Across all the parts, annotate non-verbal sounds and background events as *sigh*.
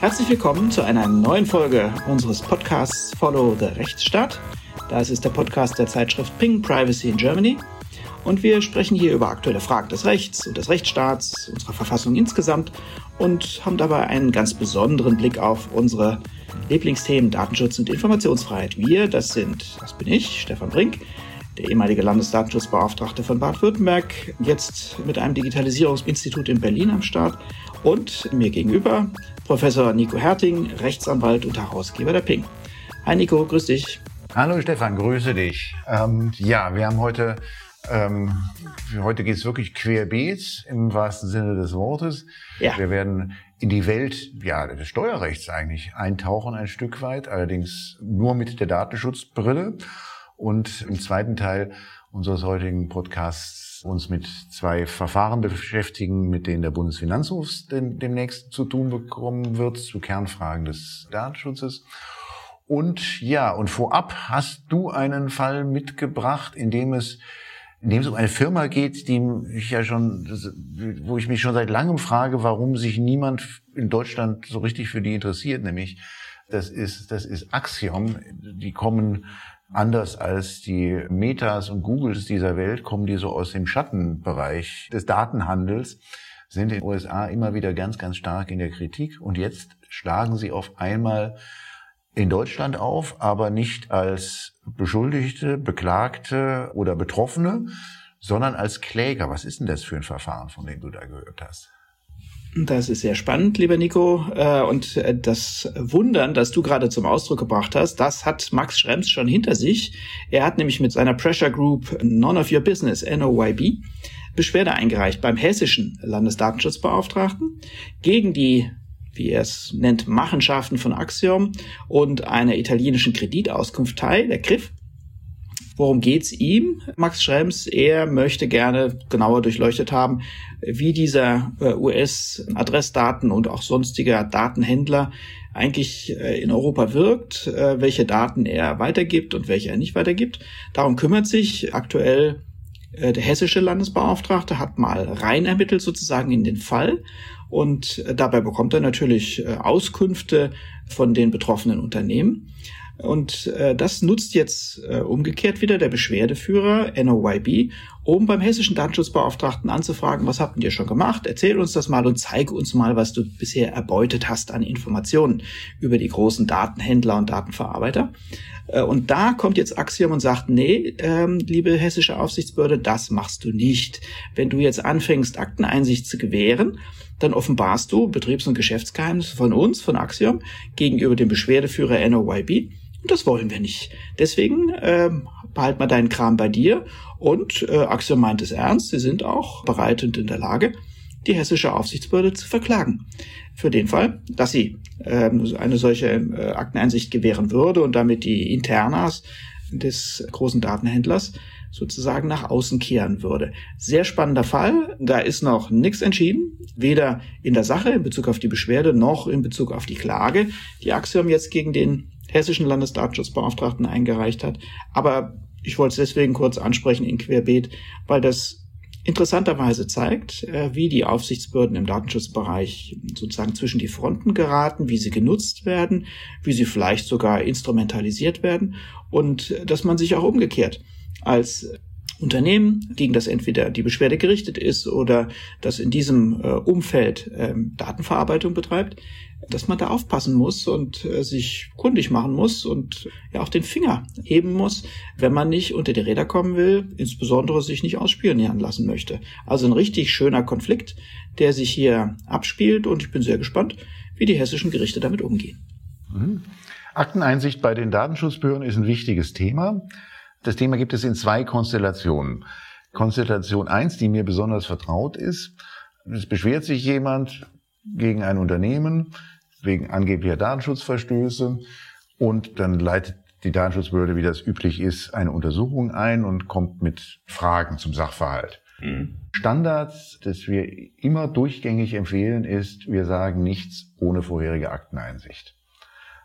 Herzlich willkommen zu einer neuen Folge unseres Podcasts Follow the Rechtsstaat. Das ist der Podcast der Zeitschrift Ping Privacy in Germany. Und wir sprechen hier über aktuelle Fragen des Rechts und des Rechtsstaats, unserer Verfassung insgesamt und haben dabei einen ganz besonderen Blick auf unsere Lieblingsthemen Datenschutz und Informationsfreiheit. Wir, das sind, das bin ich, Stefan Brink, der ehemalige Landesdatenschutzbeauftragte von Baden-Württemberg, jetzt mit einem Digitalisierungsinstitut in Berlin am Start und mir gegenüber Professor Nico Herting, Rechtsanwalt und Herausgeber der Ping. Hi Nico, grüß dich. Hallo Stefan, grüße dich. Ähm, ja, wir haben heute ähm, heute geht es wirklich querbeet im wahrsten Sinne des Wortes. Ja. Wir werden in die Welt ja, des Steuerrechts eigentlich eintauchen ein Stück weit, allerdings nur mit der Datenschutzbrille. Und im zweiten Teil unseres heutigen Podcasts uns mit zwei Verfahren beschäftigen, mit denen der Bundesfinanzhof demnächst zu tun bekommen wird, zu Kernfragen des Datenschutzes. Und ja, und vorab hast du einen Fall mitgebracht, in dem es in dem es um eine Firma geht, die ich ja schon, wo ich mich schon seit langem frage, warum sich niemand in Deutschland so richtig für die interessiert, nämlich das ist, das ist Axiom. Die kommen anders als die Metas und Googles dieser Welt, kommen die so aus dem Schattenbereich des Datenhandels, sind in den USA immer wieder ganz, ganz stark in der Kritik und jetzt schlagen sie auf einmal in Deutschland auf, aber nicht als Beschuldigte, Beklagte oder Betroffene, sondern als Kläger. Was ist denn das für ein Verfahren, von dem du da gehört hast? Das ist sehr spannend, lieber Nico. Äh, und äh, das Wundern, das du gerade zum Ausdruck gebracht hast, das hat Max Schrems schon hinter sich. Er hat nämlich mit seiner Pressure Group None of Your Business, NOYB, Beschwerde eingereicht beim hessischen Landesdatenschutzbeauftragten gegen die wie er es nennt, Machenschaften von Axiom und einer italienischen Kreditauskunftei, der CRIF. Worum geht's ihm? Max Schrems, er möchte gerne genauer durchleuchtet haben, wie dieser äh, US-Adressdaten und auch sonstiger Datenhändler eigentlich äh, in Europa wirkt, äh, welche Daten er weitergibt und welche er nicht weitergibt. Darum kümmert sich aktuell der hessische Landesbeauftragte, hat mal rein ermittelt sozusagen in den Fall und dabei bekommt er natürlich Auskünfte von den betroffenen Unternehmen. Und äh, das nutzt jetzt äh, umgekehrt wieder der Beschwerdeführer NOYB, um beim hessischen Datenschutzbeauftragten anzufragen, was habt ihr schon gemacht? Erzähl uns das mal und zeige uns mal, was du bisher erbeutet hast an Informationen über die großen Datenhändler und Datenverarbeiter. Äh, und da kommt jetzt Axiom und sagt, nee, ähm, liebe hessische Aufsichtsbehörde, das machst du nicht. Wenn du jetzt anfängst, Akteneinsicht zu gewähren, dann offenbarst du Betriebs- und Geschäftsgeheimnisse von uns, von Axiom, gegenüber dem Beschwerdeführer NOYB. Das wollen wir nicht. Deswegen äh, behalt mal deinen Kram bei dir. Und äh, Axiom meint es ernst. Sie sind auch bereit und in der Lage, die hessische Aufsichtsbehörde zu verklagen. Für den Fall, dass sie äh, eine solche äh, Akteneinsicht gewähren würde und damit die Internas des großen Datenhändlers sozusagen nach außen kehren würde. Sehr spannender Fall. Da ist noch nichts entschieden, weder in der Sache in Bezug auf die Beschwerde noch in Bezug auf die Klage, die Axiom jetzt gegen den hessischen Landesdatenschutzbeauftragten eingereicht hat. Aber ich wollte es deswegen kurz ansprechen in Querbeet, weil das interessanterweise zeigt, äh, wie die Aufsichtsbehörden im Datenschutzbereich sozusagen zwischen die Fronten geraten, wie sie genutzt werden, wie sie vielleicht sogar instrumentalisiert werden und äh, dass man sich auch umgekehrt als Unternehmen, gegen das entweder die Beschwerde gerichtet ist oder das in diesem äh, Umfeld ähm, Datenverarbeitung betreibt, dass man da aufpassen muss und äh, sich kundig machen muss und ja auch den Finger heben muss, wenn man nicht unter die Räder kommen will, insbesondere sich nicht ausspionieren lassen möchte. Also ein richtig schöner Konflikt, der sich hier abspielt und ich bin sehr gespannt, wie die hessischen Gerichte damit umgehen. Mhm. Akteneinsicht bei den Datenschutzbehörden ist ein wichtiges Thema. Das Thema gibt es in zwei Konstellationen. Konstellation eins, die mir besonders vertraut ist. Es beschwert sich jemand gegen ein Unternehmen wegen angeblicher Datenschutzverstöße und dann leitet die Datenschutzbehörde, wie das üblich ist, eine Untersuchung ein und kommt mit Fragen zum Sachverhalt. Mhm. Standards, das wir immer durchgängig empfehlen, ist, wir sagen nichts ohne vorherige Akteneinsicht.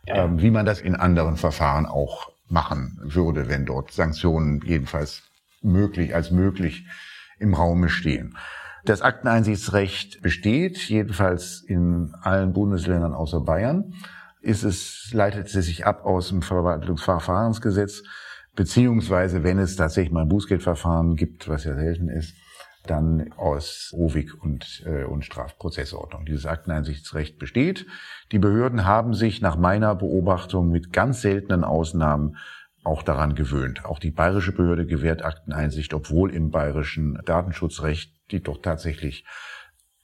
Ja. Ähm, wie man das in anderen Verfahren auch machen würde, wenn dort Sanktionen jedenfalls möglich als möglich im Raume stehen. Das Akteneinsichtsrecht besteht, jedenfalls in allen Bundesländern außer Bayern. Ist es, leitet es sich ab aus dem Verwaltungsverfahrensgesetz, beziehungsweise wenn es tatsächlich mal ein Bußgeldverfahren gibt, was ja selten ist, dann aus OWIG und, äh, und Strafprozessordnung. Dieses Akteneinsichtsrecht besteht. Die Behörden haben sich nach meiner Beobachtung mit ganz seltenen Ausnahmen auch daran gewöhnt. Auch die bayerische Behörde gewährt Akteneinsicht, obwohl im bayerischen Datenschutzrecht die doch tatsächlich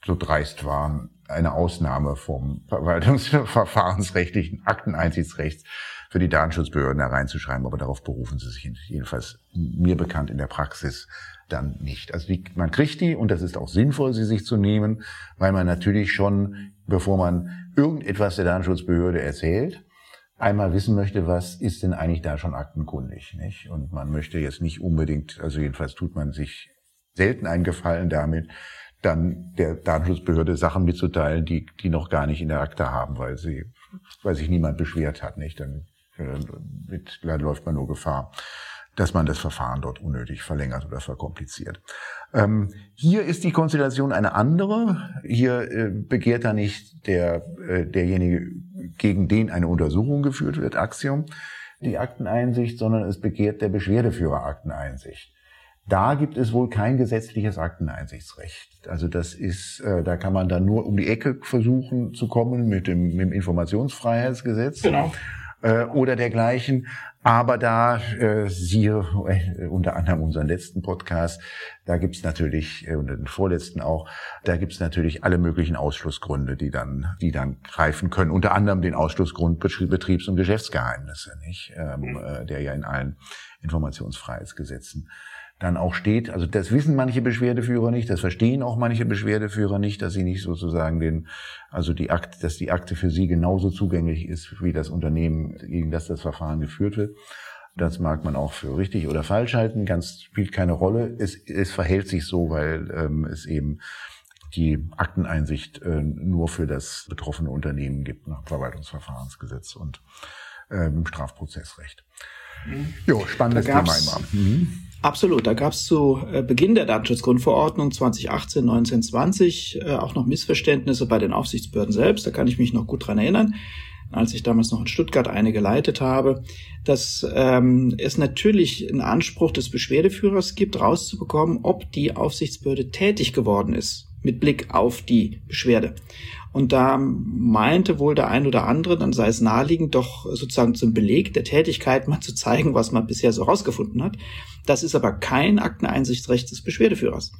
so dreist waren, eine Ausnahme vom verwaltungsverfahrensrechtlichen Akteneinsichtsrechts für die Datenschutzbehörden hereinzuschreiben. Aber darauf berufen sie sich jedenfalls mir bekannt in der Praxis dann nicht. Also die, man kriegt die und das ist auch sinnvoll, sie sich zu nehmen, weil man natürlich schon, bevor man irgendetwas der Datenschutzbehörde erzählt, einmal wissen möchte, was ist denn eigentlich da schon aktenkundig, nicht? Und man möchte jetzt nicht unbedingt, also jedenfalls tut man sich selten einen Gefallen damit, dann der Datenschutzbehörde Sachen mitzuteilen, die, die noch gar nicht in der Akte haben, weil sie, weil sich niemand beschwert hat, nicht? Dann, äh, mit, dann läuft man nur Gefahr dass man das Verfahren dort unnötig verlängert oder verkompliziert. Ähm, hier ist die Konstellation eine andere. Hier äh, begehrt da nicht der, äh, derjenige, gegen den eine Untersuchung geführt wird, Axiom, die Akteneinsicht, sondern es begehrt der Beschwerdeführer Akteneinsicht. Da gibt es wohl kein gesetzliches Akteneinsichtsrecht. Also das ist, äh, da kann man dann nur um die Ecke versuchen zu kommen mit dem, mit dem Informationsfreiheitsgesetz. Genau äh, oder dergleichen. Aber da, äh, siehe äh, unter anderem unseren letzten Podcast, da gibt's natürlich, äh, und den vorletzten auch, da gibt's natürlich alle möglichen Ausschlussgründe, die dann, die dann greifen können. Unter anderem den Ausschlussgrund Betriebs- und Geschäftsgeheimnisse, nicht? Ähm, mhm. äh, der ja in allen Informationsfreiheitsgesetzen dann auch steht. Also das wissen manche Beschwerdeführer nicht, das verstehen auch manche Beschwerdeführer nicht, dass sie nicht sozusagen den, also die Akte, dass die Akte für sie genauso zugänglich ist wie das Unternehmen, gegen das das Verfahren geführt wird. Das mag man auch für richtig oder falsch halten, ganz spielt keine Rolle. Es, es verhält sich so, weil ähm, es eben die Akteneinsicht äh, nur für das betroffene Unternehmen gibt nach Verwaltungsverfahrensgesetz und äh, im Strafprozessrecht. Mhm. Jo, spannendes Thema immer. Mhm. Absolut. Da gab es zu äh, Beginn der Datenschutzgrundverordnung 2018, 19, 20 äh, auch noch Missverständnisse bei den Aufsichtsbehörden selbst. Da kann ich mich noch gut dran erinnern, als ich damals noch in Stuttgart eine geleitet habe, dass ähm, es natürlich einen Anspruch des Beschwerdeführers gibt, rauszubekommen, ob die Aufsichtsbehörde tätig geworden ist mit Blick auf die Beschwerde. Und da meinte wohl der ein oder andere, dann sei es naheliegend, doch sozusagen zum Beleg der Tätigkeit mal zu zeigen, was man bisher so rausgefunden hat. Das ist aber kein Akteneinsichtsrecht des Beschwerdeführers.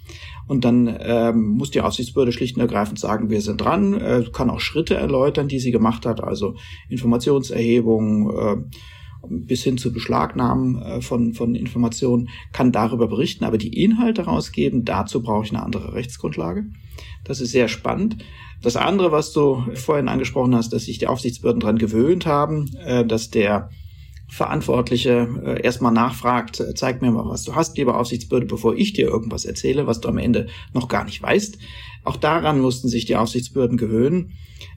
Und dann ähm, muss die Aufsichtsbehörde schlicht und ergreifend sagen, wir sind dran, äh, kann auch Schritte erläutern, die sie gemacht hat, also Informationserhebung, äh, bis hin zu Beschlagnahmen äh, von, von Informationen, kann darüber berichten, aber die Inhalte rausgeben, dazu brauche ich eine andere Rechtsgrundlage. Das ist sehr spannend. Das andere, was du vorhin angesprochen hast, dass sich die Aufsichtsbehörden daran gewöhnt haben, äh, dass der Verantwortliche äh, erstmal nachfragt, äh, zeig mir mal, was du hast, lieber Aufsichtsbehörde, bevor ich dir irgendwas erzähle, was du am Ende noch gar nicht weißt. Auch daran mussten sich die Aufsichtsbehörden gewöhnen.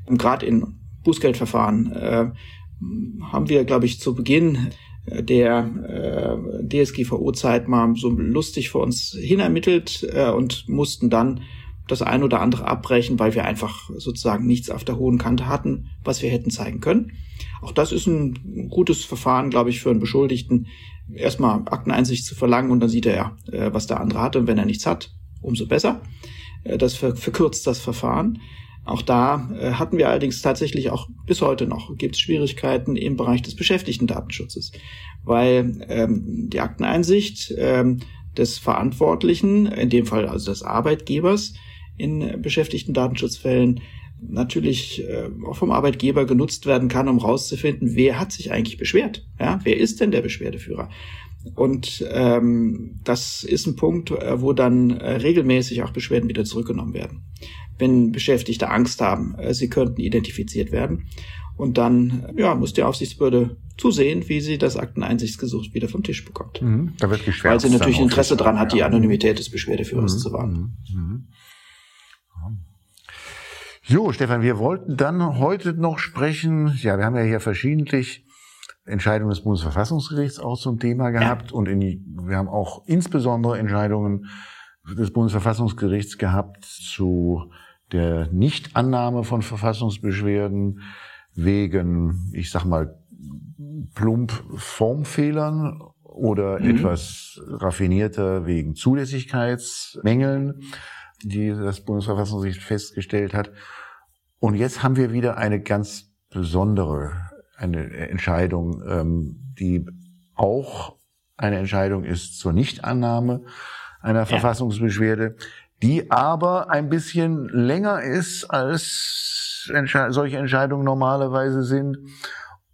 Gerade in Bußgeldverfahren haben wir, glaube ich, zu Beginn der DSGVO-Zeit mal so lustig vor uns hin ermittelt äh, und mussten dann das ein oder andere abbrechen, weil wir einfach sozusagen nichts auf der hohen Kante hatten, was wir hätten zeigen können. Auch das ist ein gutes Verfahren, glaube ich, für einen Beschuldigten, erstmal Akteneinsicht zu verlangen und dann sieht er, äh, was der andere hat und wenn er nichts hat, umso besser. Äh, das verkürzt das Verfahren. Auch da äh, hatten wir allerdings tatsächlich auch bis heute noch gibt es Schwierigkeiten im Bereich des Beschäftigten-Datenschutzes, weil ähm, die Akteneinsicht ähm, des Verantwortlichen, in dem Fall also des Arbeitgebers, in beschäftigten Datenschutzfällen natürlich äh, auch vom Arbeitgeber genutzt werden kann, um rauszufinden, wer hat sich eigentlich beschwert? Ja, wer ist denn der Beschwerdeführer? Und ähm, das ist ein Punkt, äh, wo dann äh, regelmäßig auch Beschwerden wieder zurückgenommen werden. Wenn Beschäftigte Angst haben, äh, sie könnten identifiziert werden. Und dann ja, muss die Aufsichtsbehörde zusehen, wie sie das Akteneinsichtsgesuch wieder vom Tisch bekommt. Mhm, da wird Weil sie natürlich Interesse daran hat, die Anonymität des Beschwerdeführers mhm, zu wahren. Mhm, mhm. Jo, Stefan, wir wollten dann heute noch sprechen. Ja, wir haben ja hier verschiedentlich Entscheidungen des Bundesverfassungsgerichts auch zum Thema gehabt ja. und in, wir haben auch insbesondere Entscheidungen des Bundesverfassungsgerichts gehabt zu der Nichtannahme von Verfassungsbeschwerden wegen, ich sag mal, plump Formfehlern oder mhm. etwas raffinierter wegen Zulässigkeitsmängeln, die das Bundesverfassungsgericht festgestellt hat. Und jetzt haben wir wieder eine ganz besondere eine Entscheidung, ähm, die auch eine Entscheidung ist zur Nichtannahme einer ja. Verfassungsbeschwerde, die aber ein bisschen länger ist, als Entsche solche Entscheidungen normalerweise sind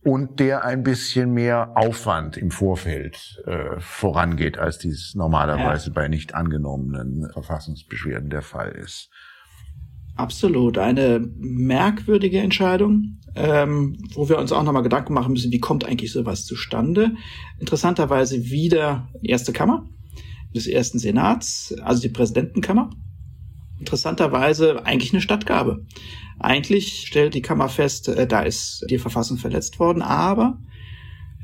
und der ein bisschen mehr Aufwand im Vorfeld äh, vorangeht, als dies normalerweise ja. bei nicht angenommenen Verfassungsbeschwerden der Fall ist. Absolut, eine merkwürdige Entscheidung, ähm, wo wir uns auch nochmal Gedanken machen müssen, wie kommt eigentlich sowas zustande. Interessanterweise wieder erste Kammer des ersten Senats, also die Präsidentenkammer. Interessanterweise eigentlich eine Stadtgabe. Eigentlich stellt die Kammer fest, äh, da ist die Verfassung verletzt worden, aber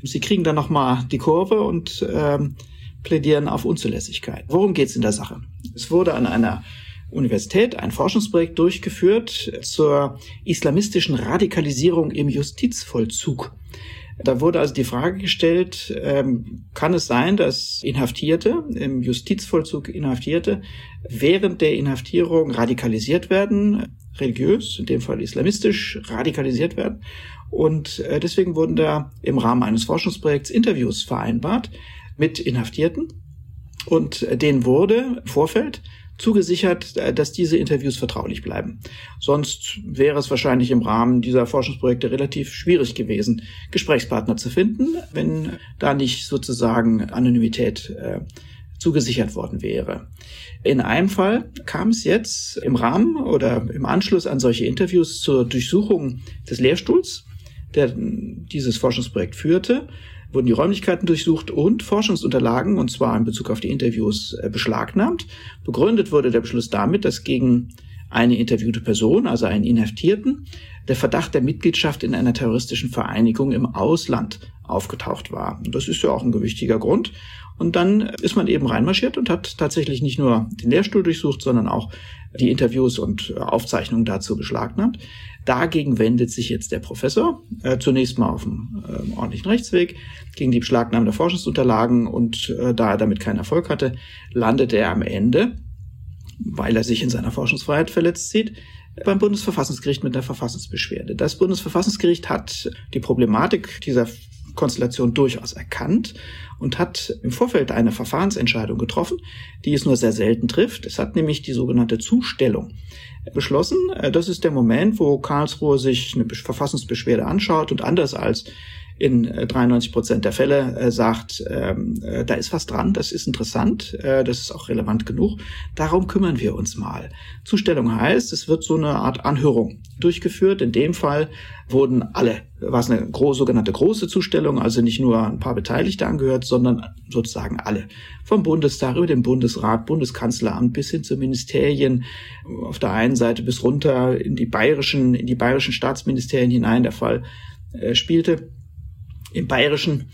sie kriegen dann nochmal die Kurve und ähm, plädieren auf Unzulässigkeit. Worum geht es in der Sache? Es wurde an einer Universität ein Forschungsprojekt durchgeführt zur islamistischen Radikalisierung im Justizvollzug. Da wurde also die Frage gestellt, ähm, kann es sein, dass Inhaftierte, im Justizvollzug Inhaftierte, während der Inhaftierung radikalisiert werden, religiös, in dem Fall islamistisch radikalisiert werden. Und äh, deswegen wurden da im Rahmen eines Forschungsprojekts Interviews vereinbart mit Inhaftierten. Und äh, denen wurde im Vorfeld zugesichert, äh, dass diese Interviews vertraulich bleiben. Sonst wäre es wahrscheinlich im Rahmen dieser Forschungsprojekte relativ schwierig gewesen, Gesprächspartner zu finden, wenn da nicht sozusagen Anonymität äh, zugesichert worden wäre. In einem Fall kam es jetzt im Rahmen oder im Anschluss an solche Interviews zur Durchsuchung des Lehrstuhls, der dieses Forschungsprojekt führte wurden die Räumlichkeiten durchsucht und Forschungsunterlagen, und zwar in Bezug auf die Interviews, äh, beschlagnahmt. Begründet wurde der Beschluss damit, dass gegen eine interviewte Person, also einen Inhaftierten, der Verdacht der Mitgliedschaft in einer terroristischen Vereinigung im Ausland aufgetaucht war. Und das ist ja auch ein gewichtiger Grund. Und dann ist man eben reinmarschiert und hat tatsächlich nicht nur den Lehrstuhl durchsucht, sondern auch die Interviews und Aufzeichnungen dazu beschlagnahmt. Dagegen wendet sich jetzt der Professor, äh, zunächst mal auf dem äh, ordentlichen Rechtsweg, gegen die Beschlagnahme der Forschungsunterlagen und äh, da er damit keinen Erfolg hatte, landet er am Ende, weil er sich in seiner Forschungsfreiheit verletzt sieht, beim Bundesverfassungsgericht mit der Verfassungsbeschwerde. Das Bundesverfassungsgericht hat die Problematik dieser Konstellation durchaus erkannt und hat im Vorfeld eine Verfahrensentscheidung getroffen, die es nur sehr selten trifft. Es hat nämlich die sogenannte Zustellung beschlossen. Äh, das ist der Moment, wo Karlsruhe sich eine Verfassungsbeschwerde anschaut und anders als in 93 äh, Prozent der Fälle äh, sagt, ähm, äh, da ist was dran, das ist interessant, äh, das ist auch relevant genug. Darum kümmern wir uns mal. Zustellung heißt, es wird so eine Art Anhörung durchgeführt. In dem Fall wurden alle, war es eine große, sogenannte große Zustellung, also nicht nur ein paar Beteiligte angehört, sondern sozusagen alle. Vom Bundestag über den Bundesrat, Bundeskanzleramt bis hin zu Ministerien auf der einen Seite bis runter in die bayerischen, in die bayerischen Staatsministerien hinein der Fall äh, spielte im Bayerischen.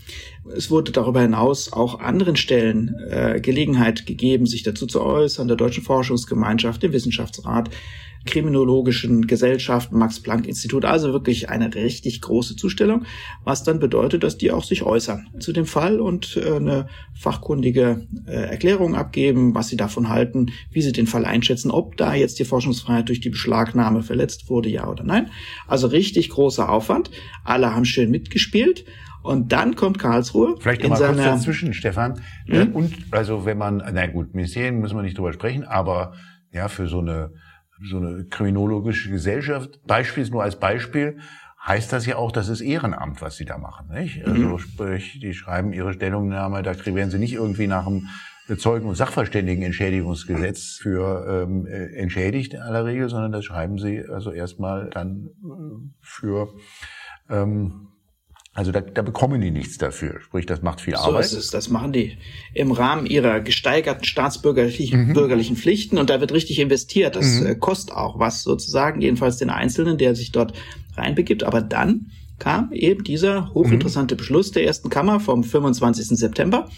Es wurde darüber hinaus auch anderen Stellen äh, Gelegenheit gegeben, sich dazu zu äußern, der Deutschen Forschungsgemeinschaft, dem Wissenschaftsrat, kriminologischen Gesellschaft, Max-Planck-Institut, also wirklich eine richtig große Zustellung, was dann bedeutet, dass die auch sich äußern zu dem Fall und äh, eine fachkundige äh, Erklärung abgeben, was sie davon halten, wie sie den Fall einschätzen, ob da jetzt die Forschungsfreiheit durch die Beschlagnahme verletzt wurde, ja oder nein. Also richtig großer Aufwand. Alle haben schön mitgespielt. Und dann kommt Karlsruhe. Vielleicht nochmal kurz dazwischen, Stefan. Mhm. Und also wenn man, na gut, Ministerien müssen wir nicht drüber sprechen, aber ja, für so eine so eine kriminologische Gesellschaft, Beispiel nur als Beispiel, heißt das ja auch, das ist Ehrenamt, was sie da machen. Nicht? Also mhm. sprich, die schreiben ihre Stellungnahme, da werden sie nicht irgendwie nach dem Zeugen- und Sachverständigenentschädigungsgesetz für ähm, äh, entschädigt in aller Regel, sondern das schreiben sie also erstmal dann äh, für ähm, also da, da bekommen die nichts dafür. Sprich, das macht viel Arbeit. So ist es. Das machen die im Rahmen ihrer gesteigerten staatsbürgerlichen mhm. bürgerlichen Pflichten und da wird richtig investiert. Das mhm. Äh, kostet auch was sozusagen, jedenfalls den Einzelnen, der sich dort reinbegibt. Aber dann kam eben dieser hochinteressante mhm. Beschluss der ersten Kammer vom 25. September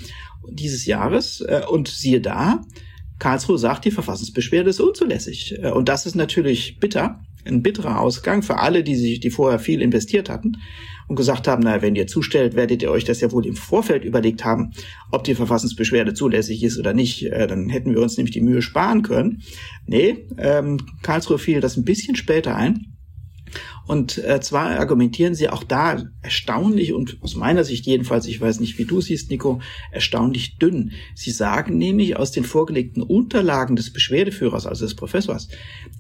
dieses Jahres. Äh, und siehe da, Karlsruhe sagt, die Verfassungsbeschwerde ist unzulässig. Äh, und das ist natürlich bitter, ein bitterer Ausgang für alle, die sich, die vorher viel investiert hatten und gesagt haben, na, wenn ihr zustellt, werdet ihr euch das ja wohl im Vorfeld überlegt haben, ob die Verfassungsbeschwerde zulässig ist oder nicht. Äh, dann hätten wir uns nämlich die Mühe sparen können. Nee, ähm, Karlsruhe fiel das ein bisschen später ein. Und äh, zwar argumentieren sie auch da erstaunlich und aus meiner Sicht jedenfalls, ich weiß nicht, wie du siehst, Nico, erstaunlich dünn. Sie sagen nämlich aus den vorgelegten Unterlagen des Beschwerdeführers, also des Professors,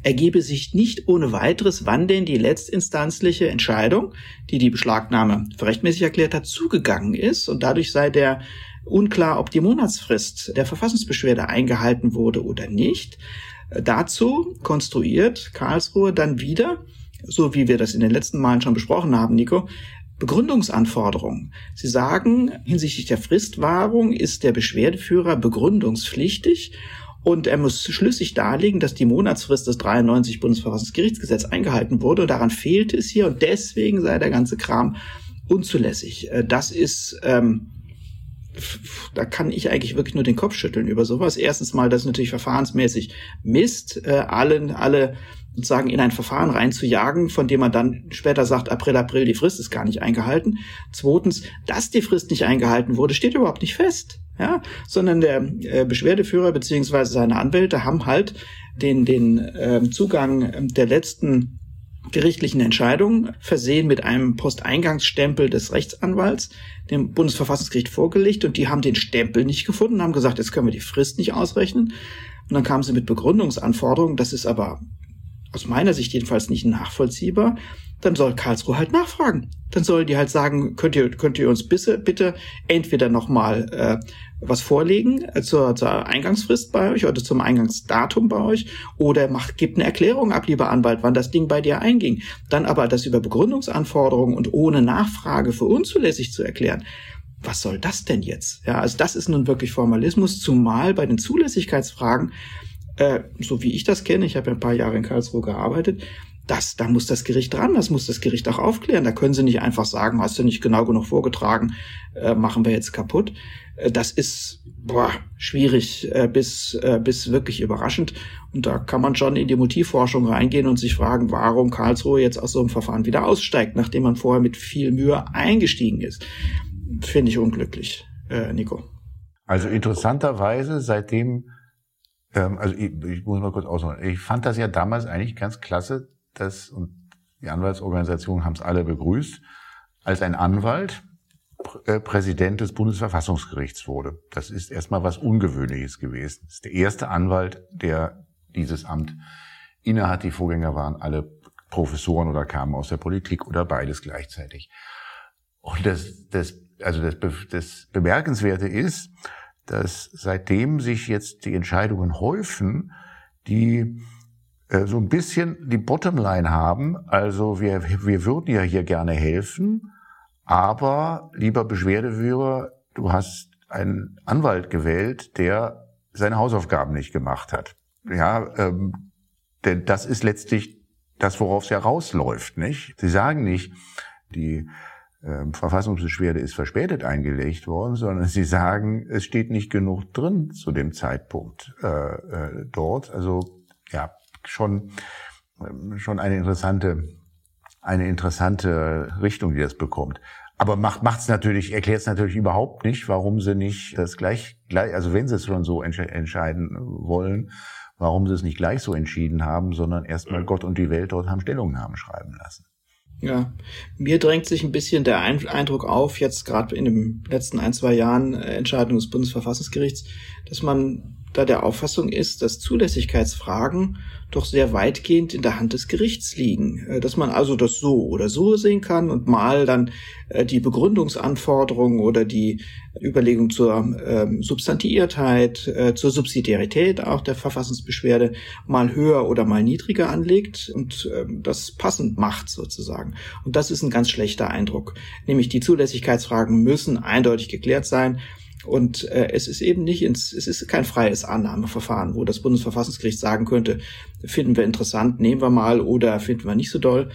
ergebe sich nicht ohne weiteres, wann denn die letztinstanzliche Entscheidung, die die Beschlagnahme für rechtmäßig erklärt hat, zugegangen ist und dadurch sei der unklar, ob die Monatsfrist der Verfassungsbeschwerde eingehalten wurde oder nicht. Dazu konstruiert Karlsruhe dann wieder so wie wir das in den letzten Malen schon besprochen haben, Nico, Begründungsanforderungen. Sie sagen, hinsichtlich der Fristwahrung ist der Beschwerdeführer begründungspflichtig und er muss schlüssig darlegen, dass die Monatsfrist des 93 Bundesverfassungsgerichtsgesetz eingehalten wurde und daran fehlte es hier und deswegen sei der ganze Kram unzulässig. Äh, das ist, ähm, da kann ich eigentlich wirklich nur den Kopf schütteln über sowas. Erstens mal, das ist natürlich verfahrensmäßig Mist. Äh, alle, alle sozusagen in ein Verfahren reinzujagen, von dem man dann später sagt, April, April, die Frist ist gar nicht eingehalten. Zweitens, dass die Frist nicht eingehalten wurde, steht überhaupt nicht fest. Ja, sondern der äh, Beschwerdeführer beziehungsweise seine Anwälte haben halt den, den äh, Zugang der letzten gerichtlichen Entscheidung versehen mit einem Posteingangsstempel des Rechtsanwalts dem Bundesverfassungsgericht vorgelegt und die haben den Stempel nicht gefunden, haben gesagt, jetzt können wir die Frist nicht ausrechnen. Und dann kamen sie mit Begründungsanforderungen, das ist aber aus meiner Sicht jedenfalls nicht nachvollziehbar, dann soll Karlsruhe halt nachfragen. Dann sollen die halt sagen, könnt ihr, könnt ihr uns bitte, bitte entweder nochmal äh, was vorlegen äh, zur, zur Eingangsfrist bei euch oder zum Eingangsdatum bei euch oder macht, gibt eine Erklärung ab, lieber Anwalt, wann das Ding bei dir einging. Dann aber das über Begründungsanforderungen und ohne Nachfrage für unzulässig zu erklären. Was soll das denn jetzt? Ja, also das ist nun wirklich Formalismus, zumal bei den Zulässigkeitsfragen äh, so wie ich das kenne, ich habe ja ein paar Jahre in Karlsruhe gearbeitet, das, da muss das Gericht dran, das muss das Gericht auch aufklären. Da können sie nicht einfach sagen, hast du nicht genau genug vorgetragen, äh, machen wir jetzt kaputt. Äh, das ist boah, schwierig äh, bis, äh, bis wirklich überraschend. Und da kann man schon in die Motivforschung reingehen und sich fragen, warum Karlsruhe jetzt aus so einem Verfahren wieder aussteigt, nachdem man vorher mit viel Mühe eingestiegen ist. Finde ich unglücklich, äh, Nico. Also interessanterweise, seitdem ähm, also ich, ich muss mal kurz ausholen. Ich fand das ja damals eigentlich ganz klasse, dass, und die Anwaltsorganisationen haben es alle begrüßt, als ein Anwalt äh, Präsident des Bundesverfassungsgerichts wurde. Das ist erstmal was Ungewöhnliches gewesen. Das ist der erste Anwalt, der dieses Amt innehat. Die Vorgänger waren alle Professoren oder kamen aus der Politik oder beides gleichzeitig. Und das, das, also das, das Bemerkenswerte ist, dass seitdem sich jetzt die Entscheidungen häufen, die äh, so ein bisschen die Bottomline haben. Also wir, wir würden ja hier gerne helfen, aber lieber Beschwerdeführer, du hast einen Anwalt gewählt, der seine Hausaufgaben nicht gemacht hat. Ja, ähm, denn das ist letztlich das, worauf es ja rausläuft, nicht? Sie sagen nicht, die äh, Verfassungsbeschwerde ist verspätet eingelegt worden, sondern *laughs* sie sagen, es steht nicht genug drin zu dem Zeitpunkt äh, äh, dort. Also ja, schon äh, schon eine interessante eine interessante Richtung, die das bekommt. Aber macht macht's natürlich, erklärt es natürlich überhaupt nicht, warum sie nicht das gleich, gleich also wenn sie es schon so entscheiden wollen, warum sie es nicht gleich so entschieden haben, sondern erstmal Gott und die Welt dort haben Stellungnahmen schreiben lassen. Ja, mir drängt sich ein bisschen der Eindruck auf, jetzt gerade in den letzten ein, zwei Jahren äh, Entscheidung des Bundesverfassungsgerichts, dass man da der Auffassung ist, dass Zulässigkeitsfragen doch sehr weitgehend in der Hand des Gerichts liegen. Äh, dass man also das so oder so sehen kann und mal dann äh, die Begründungsanforderungen oder die Überlegung zur ähm, Substantiiertheit, äh, zur Subsidiarität auch der Verfassungsbeschwerde mal höher oder mal niedriger anlegt und ähm, das passend macht sozusagen. Und das ist ein ganz schlechter Eindruck. Nämlich die Zulässigkeitsfragen müssen eindeutig geklärt sein. Und äh, es ist eben nicht ins, es ist kein freies Annahmeverfahren, wo das Bundesverfassungsgericht sagen könnte, finden wir interessant, nehmen wir mal oder finden wir nicht so doll.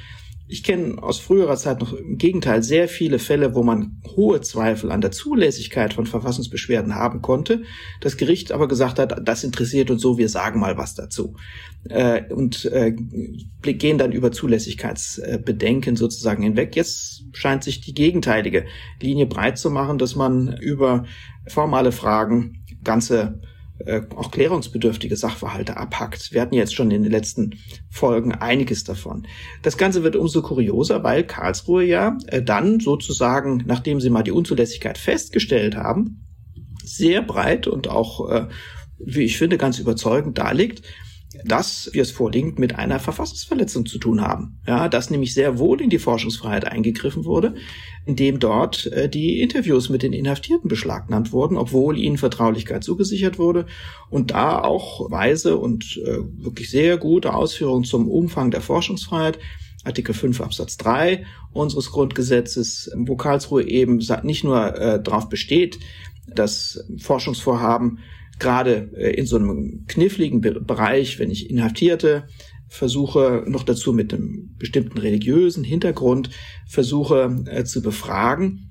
Ich kenne aus früherer Zeit noch im Gegenteil sehr viele Fälle, wo man hohe Zweifel an der Zulässigkeit von Verfassungsbeschwerden haben konnte. Das Gericht aber gesagt hat, das interessiert uns so, wir sagen mal was dazu. Äh, und äh, gehen dann über Zulässigkeitsbedenken sozusagen hinweg. Jetzt scheint sich die gegenteilige Linie breit zu machen, dass man über formale Fragen ganze äh, auch klärungsbedürftige Sachverhalte abhackt. Wir hatten jetzt schon in den letzten Folgen einiges davon. Das Ganze wird umso kurioser, weil Karlsruhe ja äh, dann sozusagen, nachdem sie mal die Unzulässigkeit festgestellt haben, sehr breit und auch, äh, wie ich finde, ganz überzeugend darlegt, dass wir es vorliegend mit einer Verfassungsverletzung zu tun haben. Ja, dass nämlich sehr wohl in die Forschungsfreiheit eingegriffen wurde, indem dort äh, die Interviews mit den Inhaftierten beschlagnahmt wurden, obwohl ihnen Vertraulichkeit zugesichert wurde und da auch weise und äh, wirklich sehr gute Ausführungen zum Umfang der Forschungsfreiheit Artikel 5 Absatz 3 unseres Grundgesetzes, wo Karlsruhe eben nicht nur äh, darauf besteht, dass Forschungsvorhaben gerade äh, in so einem kniffligen Bereich, wenn ich Inhaftierte versuche, noch dazu mit einem bestimmten religiösen Hintergrund versuche äh, zu befragen,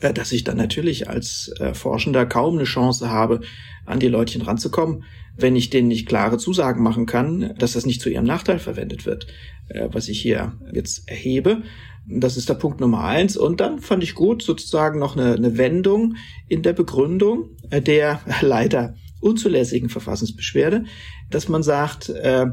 äh, dass ich dann natürlich als Forschender kaum eine Chance habe, an die Leutchen ranzukommen, wenn ich denen nicht klare Zusagen machen kann, dass das nicht zu ihrem Nachteil verwendet wird, was ich hier jetzt erhebe. Das ist der Punkt Nummer eins. Und dann fand ich gut sozusagen noch eine, eine Wendung in der Begründung äh, der *laughs* leider unzulässigen Verfassungsbeschwerde, dass man sagt, äh,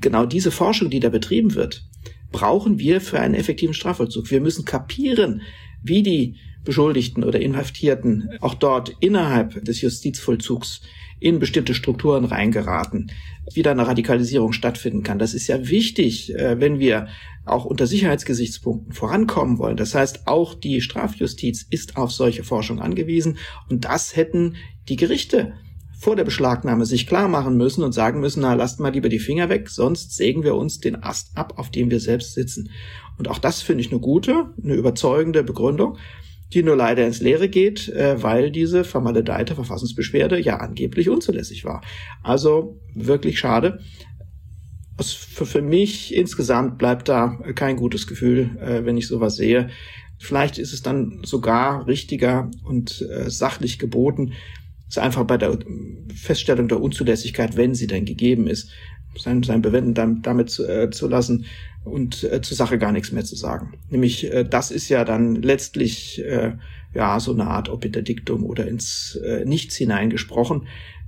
genau diese Forschung, die da betrieben wird, brauchen wir für einen effektiven Strafvollzug. Wir müssen kapieren, wie die Beschuldigten oder Inhaftierten auch dort innerhalb des Justizvollzugs in bestimmte Strukturen reingeraten, wie da eine Radikalisierung stattfinden kann. Das ist ja wichtig, äh, wenn wir auch unter Sicherheitsgesichtspunkten vorankommen wollen. Das heißt, auch die Strafjustiz ist auf solche Forschung angewiesen und das hätten die Gerichte vor der Beschlagnahme sich klar machen müssen und sagen müssen, na, lasst mal lieber die Finger weg, sonst sägen wir uns den Ast ab, auf dem wir selbst sitzen. Und auch das finde ich eine gute, eine überzeugende Begründung die nur leider ins Leere geht, äh, weil diese vermaledeite Verfassungsbeschwerde ja angeblich unzulässig war. Also wirklich schade. Es für, für mich insgesamt bleibt da kein gutes Gefühl, äh, wenn ich sowas sehe. Vielleicht ist es dann sogar richtiger und äh, sachlich geboten, es einfach bei der Feststellung der Unzulässigkeit, wenn sie denn gegeben ist, sein, sein Bewenden damit zu, äh, zu lassen, und äh, zur Sache gar nichts mehr zu sagen. Nämlich, äh, das ist ja dann letztlich äh, ja so eine Art Obinterdiktum oder ins äh, Nichts hineingesprochen,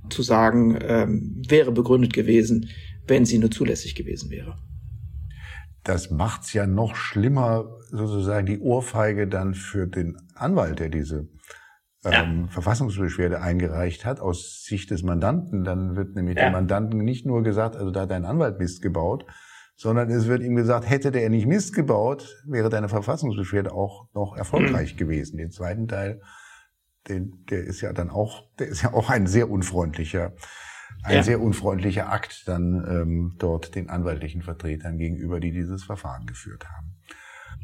zu sagen, ähm, wäre begründet gewesen, wenn sie nur zulässig gewesen wäre. Das macht's ja noch schlimmer, sozusagen die Ohrfeige dann für den Anwalt, der diese ähm, ja. Verfassungsbeschwerde eingereicht hat, aus Sicht des Mandanten. Dann wird nämlich ja. dem Mandanten nicht nur gesagt, also da hat dein Anwalt Mist gebaut, sondern es wird ihm gesagt, hätte der nicht Mist gebaut, wäre deine Verfassungsbeschwerde auch noch erfolgreich mhm. gewesen. Den zweiten Teil, den, der ist ja dann auch, der ist ja auch ein sehr unfreundlicher, ein ja. sehr unfreundlicher Akt dann ähm, dort den anwaltlichen Vertretern gegenüber, die dieses Verfahren geführt haben.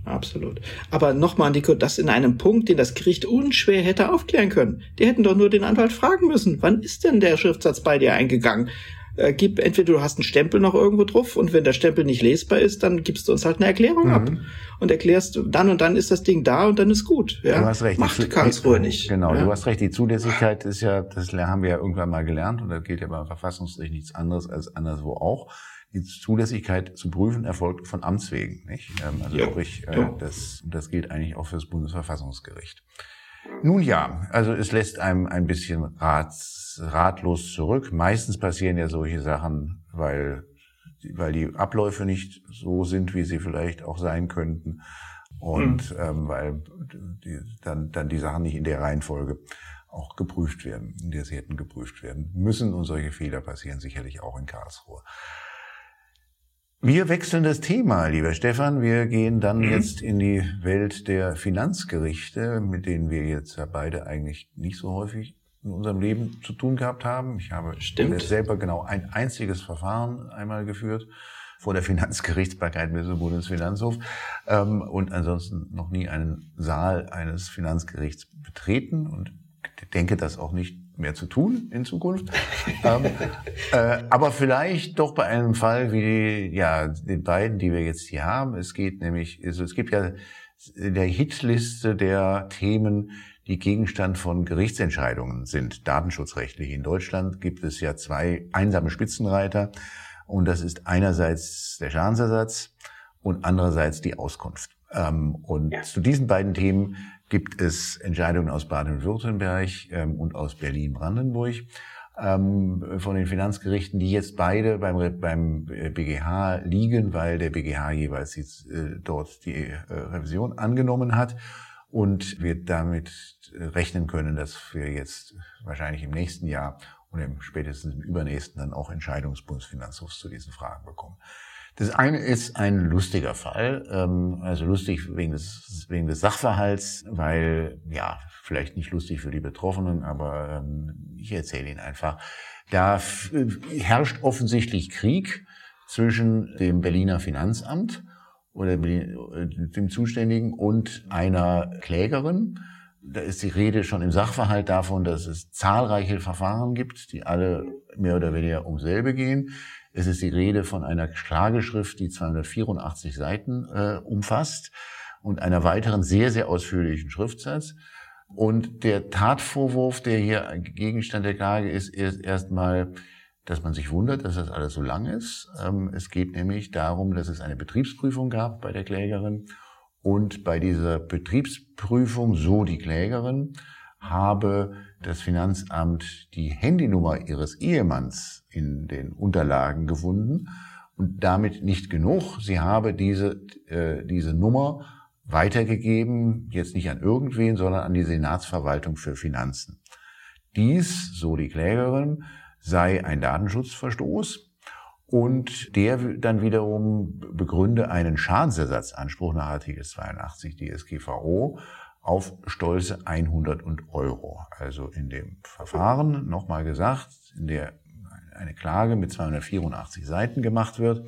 Absolut. Aber nochmal, Nico, das in einem Punkt, den das Gericht unschwer hätte aufklären können. Die hätten doch nur den Anwalt fragen müssen. Wann ist denn der Schriftsatz bei dir eingegangen? äh, gib entweder du hast einen Stempel noch irgendwo drauf und wenn der Stempel nicht lesbar ist, dann gibst du uns halt eine Erklärung mhm. ab und erklärst dann und dann ist das Ding da und dann ist gut. Ja? Du hast recht. Macht Karlsruhe nicht. Genau, ja? du hast recht. Die Zulässigkeit ist ja, das haben wir ja irgendwann mal gelernt und das gilt ja beim Verfassungsgericht nichts anderes als anderswo auch. Die Zulässigkeit zu prüfen erfolgt von Amts wegen, nicht? Ähm, also jo. sprich, äh, das, das gilt eigentlich auch für das Bundesverfassungsgericht. Nun ja, also es lässt einem ein bisschen rats, ratlos zurück. Meistens passieren ja solche Sachen, weil, weil die Abläufe nicht so sind, wie sie vielleicht auch sein könnten. Und mhm. ähm, weil die, dann, dann die Sachen nicht in der Reihenfolge auch geprüft werden, in der sie hätten geprüft werden müssen. Und solche Fehler passieren sicherlich auch in Karlsruhe. Wir wechseln das Thema, lieber Stefan. Wir gehen dann mhm. jetzt in die Welt der Finanzgerichte, mit denen wir jetzt ja beide eigentlich nicht so häufig in unserem Leben zu tun gehabt haben. Ich habe Stimmt. selber genau ein einziges Verfahren einmal geführt vor der *laughs* Finanzgerichtsbarkeit zum Bundesfinanzhof ähm, und ansonsten noch nie einen Saal eines Finanzgerichts betreten und denke das auch nicht mehr zu tun in Zukunft. ähm, äh, aber vielleicht doch bei einem Fall wie ja den beiden, die wir jetzt hier haben. Es geht nämlich, also es gibt ja in der Hitliste der Themen, die Gegenstand von Gerichtsentscheidungen sind, datenschutzrechtlich. In Deutschland gibt es ja zwei einsame Spitzenreiter und das ist einerseits der Schadensersatz und andererseits die Auskunft. Ähm, und ja. zu diesen beiden Themen gibt es Entscheidungen aus Baden-Württemberg ähm, und aus Berlin-Brandenburg ähm, von den Finanzgerichten, die jetzt beide beim, beim BGH liegen, weil der BGH jeweils jetzt, äh, dort die äh, Revision angenommen hat und wir damit rechnen können, dass wir jetzt wahrscheinlich im nächsten Jahr und im spätestens im übernächsten dann auch Entscheidungen des Bundesfinanzhofs zu diesen Fragen bekommen. Das eine ist ein lustiger Fall, ähm, also lustig wegen des, wegen des Sachverhalts, weil, ja, vielleicht nicht lustig für die Betroffenen, aber ähm, ich erzähle ihn einfach. Da herrscht offensichtlich Krieg zwischen dem Berliner Finanzamt oder äh, dem Zuständigen und einer Klägerin. Da ist die Rede schon im Sachverhalt davon, dass es zahlreiche Verfahren gibt, die alle mehr oder weniger um selbe gehen. Es ist die Rede von einer Klageschrift, die 284 Seiten äh, umfasst und einer weiteren sehr, sehr ausführlichen Schriftsatz. Und der Tatvorwurf, der hier Gegenstand der Klage ist, ist erstmal, dass man sich wundert, dass das alles so lang ist. Ähm, es geht nämlich darum, dass es eine Betriebsprüfung gab bei der Klägerin. Und bei dieser Betriebsprüfung, so die Klägerin, habe das Finanzamt die Handynummer ihres Ehemanns in den Unterlagen gefunden und damit nicht genug. Sie habe diese, äh, diese Nummer weitergegeben, jetzt nicht an irgendwen, sondern an die Senatsverwaltung für Finanzen. Dies, so die Klägerin, sei ein Datenschutzverstoß und der dann wiederum begründe einen Schadensersatzanspruch nach Artikel 82 DSGVO auf stolze 100 Euro. Also in dem Verfahren, nochmal gesagt, in der eine Klage mit 284 Seiten gemacht wird,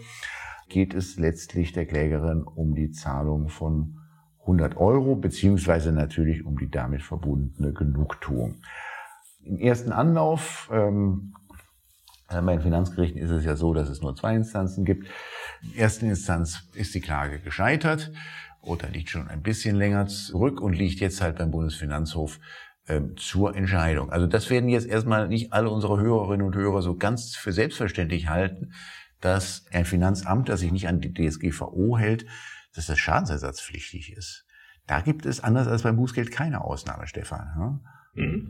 geht es letztlich der Klägerin um die Zahlung von 100 Euro, beziehungsweise natürlich um die damit verbundene Genugtuung. Im ersten Anlauf, ähm, bei den Finanzgerichten ist es ja so, dass es nur zwei Instanzen gibt. In ersten Instanz ist die Klage gescheitert. Urteil liegt schon ein bisschen länger zurück und liegt jetzt halt beim Bundesfinanzhof zur Entscheidung. Also das werden jetzt erstmal nicht alle unsere Hörerinnen und Hörer so ganz für selbstverständlich halten, dass ein Finanzamt, das sich nicht an die DSGVO hält, dass das schadensersatzpflichtig ist. Da gibt es anders als beim Bußgeld keine Ausnahme, Stefan. Mhm.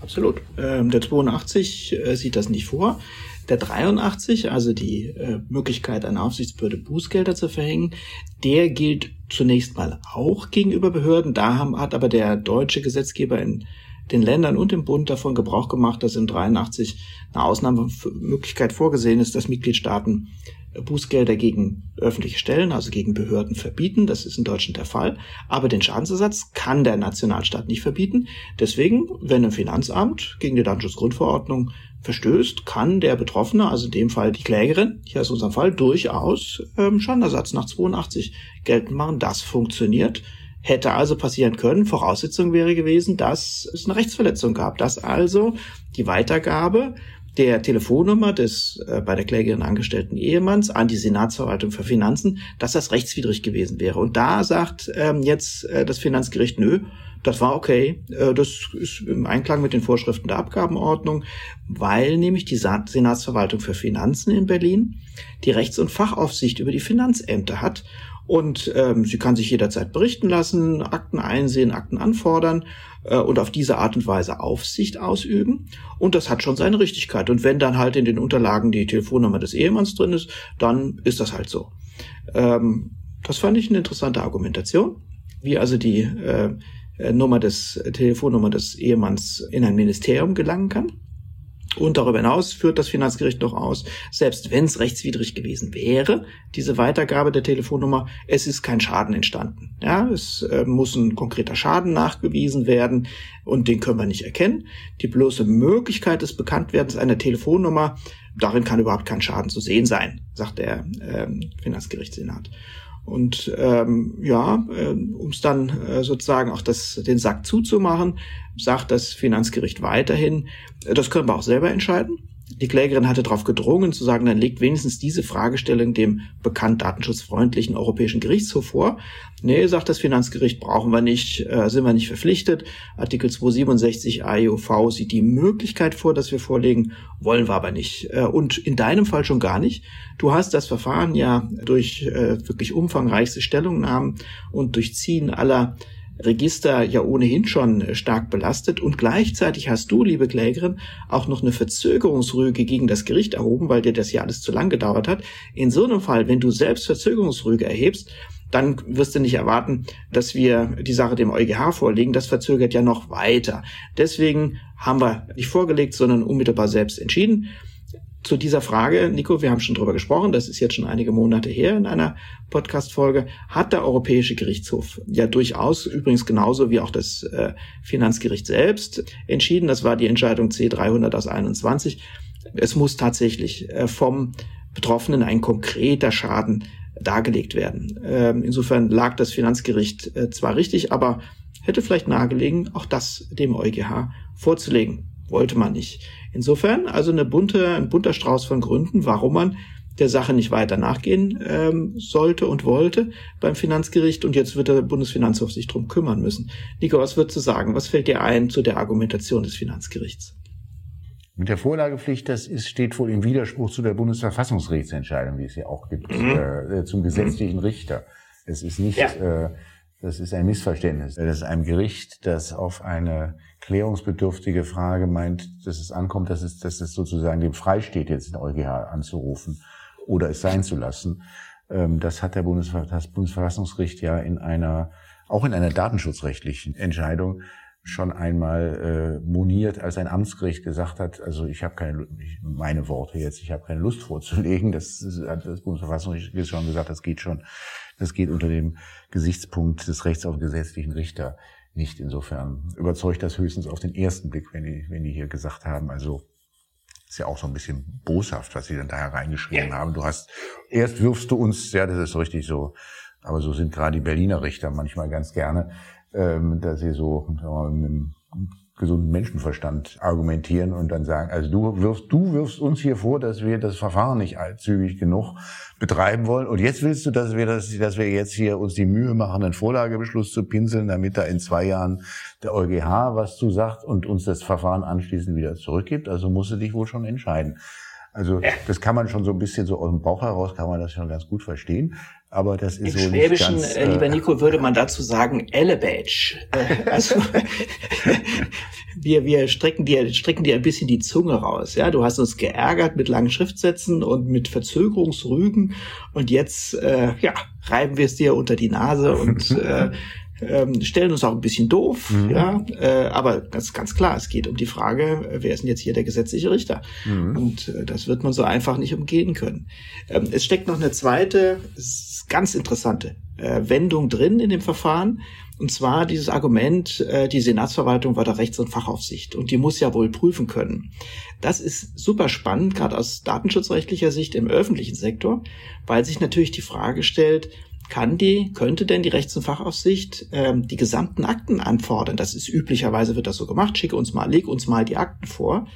Absolut. Ähm, der 82 äh, sieht das nicht vor. Der 83, also die äh, Möglichkeit, einer Aufsichtsbehörde Bußgelder zu verhängen, der gilt zunächst mal auch gegenüber Behörden. Da haben, hat aber der deutsche Gesetzgeber in den Ländern und im Bund davon Gebrauch gemacht, dass im 83 eine Ausnahmemöglichkeit vorgesehen ist, dass Mitgliedstaaten Bußgelder gegen öffentliche Stellen, also gegen Behörden verbieten. Das ist in Deutschland der Fall. Aber den Schadensersatz kann der Nationalstaat nicht verbieten. Deswegen, wenn ein Finanzamt gegen die Datenschutzgrundverordnung verstößt, kann der Betroffene, also in dem Fall die Klägerin, hier ist unser Fall, durchaus ähm, Schadensersatz nach 82 geltend machen. Das funktioniert. Hätte also passieren können. Voraussetzung wäre gewesen, dass es eine Rechtsverletzung gab, dass also die Weitergabe der Telefonnummer des äh, bei der Klägerin angestellten Ehemanns an die Senatsverwaltung für Finanzen, dass das rechtswidrig gewesen wäre. Und da sagt ähm, jetzt äh, das Finanzgericht, nö, das war okay, äh, das ist im Einklang mit den Vorschriften der Abgabenordnung, weil nämlich die Senatsverwaltung für Finanzen in Berlin die Rechts- und Fachaufsicht über die Finanzämter hat und ähm, sie kann sich jederzeit berichten lassen, Akten einsehen, Akten anfordern äh, und auf diese Art und Weise Aufsicht ausüben. Und das hat schon seine Richtigkeit. Und wenn dann halt in den Unterlagen die Telefonnummer des Ehemanns drin ist, dann ist das halt so. Ähm, das fand ich eine interessante Argumentation, wie also die äh, Nummer des Telefonnummer des Ehemanns in ein Ministerium gelangen kann. Und darüber hinaus führt das Finanzgericht noch aus, selbst wenn es rechtswidrig gewesen wäre, diese Weitergabe der Telefonnummer, es ist kein Schaden entstanden. Ja, es äh, muss ein konkreter Schaden nachgewiesen werden und den können wir nicht erkennen. Die bloße Möglichkeit des Bekanntwerdens einer Telefonnummer, darin kann überhaupt kein Schaden zu sehen sein, sagt der äh, Finanzgerichtssenat. Und ähm, ja, äh, um es dann äh, sozusagen auch das, den Sack zuzumachen, sagt das Finanzgericht weiterhin, äh, das können wir auch selber entscheiden. Die Klägerin hatte darauf gedrungen, zu sagen, dann legt wenigstens diese Fragestellung dem bekannt datenschutzfreundlichen Europäischen Gerichtshof vor. Nee, sagt das Finanzgericht, brauchen wir nicht, äh, sind wir nicht verpflichtet. Artikel 267 AEUV sieht die Möglichkeit vor, dass wir vorlegen, wollen wir aber nicht. Äh, und in deinem Fall schon gar nicht. Du hast das Verfahren ja durch äh, wirklich umfangreichste Stellungnahmen und durch Ziehen aller Register ja ohnehin schon stark belastet und gleichzeitig hast du, liebe Klägerin, auch noch eine Verzögerungsrüge gegen das Gericht erhoben, weil dir das ja alles zu lang gedauert hat. In so einem Fall, wenn du selbst Verzögerungsrüge erhebst, dann wirst du nicht erwarten, dass wir die Sache dem EuGH vorlegen. Das verzögert ja noch weiter. Deswegen haben wir nicht vorgelegt, sondern unmittelbar selbst entschieden zu dieser Frage, Nico, wir haben schon drüber gesprochen, das ist jetzt schon einige Monate her in einer Podcast-Folge, hat der Europäische Gerichtshof ja durchaus, übrigens genauso wie auch das äh, Finanzgericht selbst, entschieden, das war die Entscheidung C300 aus 21, es muss tatsächlich äh, vom Betroffenen ein konkreter Schaden dargelegt werden. Ähm, insofern lag das Finanzgericht äh, zwar richtig, aber hätte vielleicht nahegelegen, auch das dem EuGH vorzulegen. Wollte man nicht. Insofern also eine bunte, ein bunter Strauß von Gründen, warum man der Sache nicht weiter nachgehen ähm, sollte und wollte beim Finanzgericht und jetzt wird der Bundesfinanzhof sich drum kümmern müssen. Nico, was würdest du sagen? Was fällt dir ein zu der Argumentation des Finanzgerichts? Mit der Vorlagepflicht, das ist, steht wohl im Widerspruch zu der Bundesverfassungsgerichtsentscheidung, wie es ja auch gibt, mhm. äh, zum gesetzlichen. Richter. Es ist nicht, ja. äh, das ist ein Missverständnis. Das ist ein Gericht, das auf eine klärungsbedürftige Frage meint, dass es ankommt, dass es, dass es sozusagen dem freisteht, jetzt den EuGH anzurufen oder es sein zu lassen. Ähm, das hat der Bundesver das Bundesverfassungsgericht ja in einer, auch in einer datenschutzrechtlichen Entscheidung schon einmal äh, moniert, als ein Amtsgericht gesagt hat, also ich habe keine, ich, meine Worte jetzt, ich habe keine Lust vorzulegen. Das hat das Bundesverfassungsgericht schon gesagt, das geht schon, das geht unter dem Gesichtspunkt des Rechts auf gesetzlichen Richter nicht. Insofern überzeugt das höchstens auf den ersten Blick, wenn die, wenn die hier gesagt haben, also ist ja auch so ein bisschen boshaft, was sie dann da hereingeschrieben ja. haben. Du hast, erst wirfst du uns, ja, das ist richtig so, aber so sind gerade die Berliner Richter manchmal ganz gerne, ähm, dass sie so mal, mit einem gesunden Menschenverstand argumentieren und dann sagen, also du wirfst, du wirfst uns hier vor, dass wir das Verfahren nicht zügig genug betreiben wollen. Und jetzt willst du, dass wir das, dass wir jetzt hier uns die Mühe machen, einen Vorlagebeschluss zu pinseln, damit da in zwei Jahren der EuGH was zu sagt und uns das Verfahren anschließend wieder zurückgibt. Also musst du dich wohl schon entscheiden. Also das kann man schon so ein bisschen so aus dem Bauch heraus kann man das schon ganz gut verstehen. Aber das ist Im so Schwäbischen, nicht ganz, äh, lieber Nico, würde man dazu sagen Elebage. Äh, also *laughs* wir, wir strecken dir, strecken dir ein bisschen die Zunge raus. Ja, du hast uns geärgert mit langen Schriftsätzen und mit Verzögerungsrügen und jetzt äh, ja reiben wir es dir unter die Nase und *laughs* äh, ähm, stellen uns auch ein bisschen doof, mhm. ja, äh, aber ganz, ganz klar, es geht um die Frage, äh, wer ist denn jetzt hier der gesetzliche Richter? Mhm. Und äh, das wird man so einfach nicht umgehen können. Ähm, es steckt noch eine zweite, ganz interessante äh, Wendung drin in dem Verfahren. Und zwar dieses Argument, äh, die Senatsverwaltung war der Rechts- und Fachaufsicht und die muss ja wohl prüfen können. Das ist super spannend, gerade aus datenschutzrechtlicher Sicht im öffentlichen Sektor, weil sich natürlich die Frage stellt, kann die, könnte denn die Rechts- und Fachaufsicht ähm, die gesamten Akten anfordern? Das ist üblicherweise wird das so gemacht, schicke uns mal, leg uns mal die Akten vor.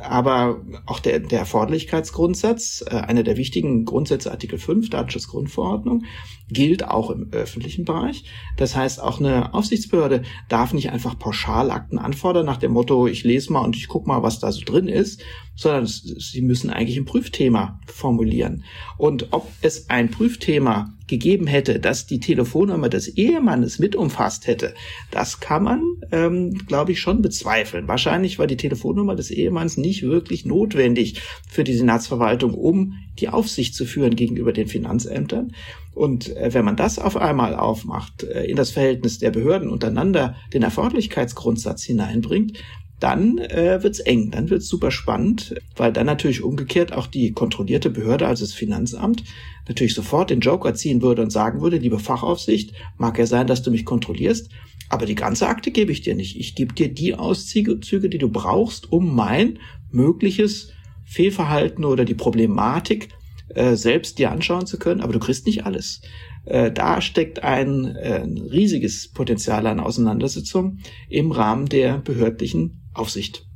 Aber auch der, der Erforderlichkeitsgrundsatz, äh, einer der wichtigen Grundsätze Artikel 5 Datenschutzgrundverordnung, gilt auch im öffentlichen Bereich. Das heißt, auch eine Aufsichtsbehörde darf nicht einfach Pauschalakten anfordern nach dem Motto, ich lese mal und ich gucke mal, was da so drin ist, sondern sie müssen eigentlich ein Prüfthema formulieren. Und ob es ein Prüfthema gegeben hätte, das die Telefonnummer des Ehemannes mit umfasst hätte, das kann man, ähm, glaube ich, schon bezweifeln. Wahrscheinlich war die Telefonnummer des Ehemanns nicht wirklich notwendig für die Senatsverwaltung, um die Aufsicht zu führen gegenüber den Finanzämtern. Und äh, wenn man das auf einmal aufmacht, äh, in das Verhältnis der Behörden untereinander den Erforderlichkeitsgrundsatz hineinbringt, dann äh, wird's eng, dann wird's super spannend, weil dann natürlich umgekehrt auch die kontrollierte Behörde, also das Finanzamt, natürlich sofort den Joker ziehen würde und sagen würde, liebe Fachaufsicht, mag ja sein, dass du mich kontrollierst, aber die ganze Akte gebe ich dir nicht. Ich gebe dir die Auszüge, die du brauchst, um mein mögliches Fehlverhalten oder die Problematik äh, selbst dir anschauen zu können, aber du kriegst nicht alles. Äh, da steckt ein, äh, ein riesiges Potenzial an Auseinandersetzung im Rahmen der behördlichen Aufsicht.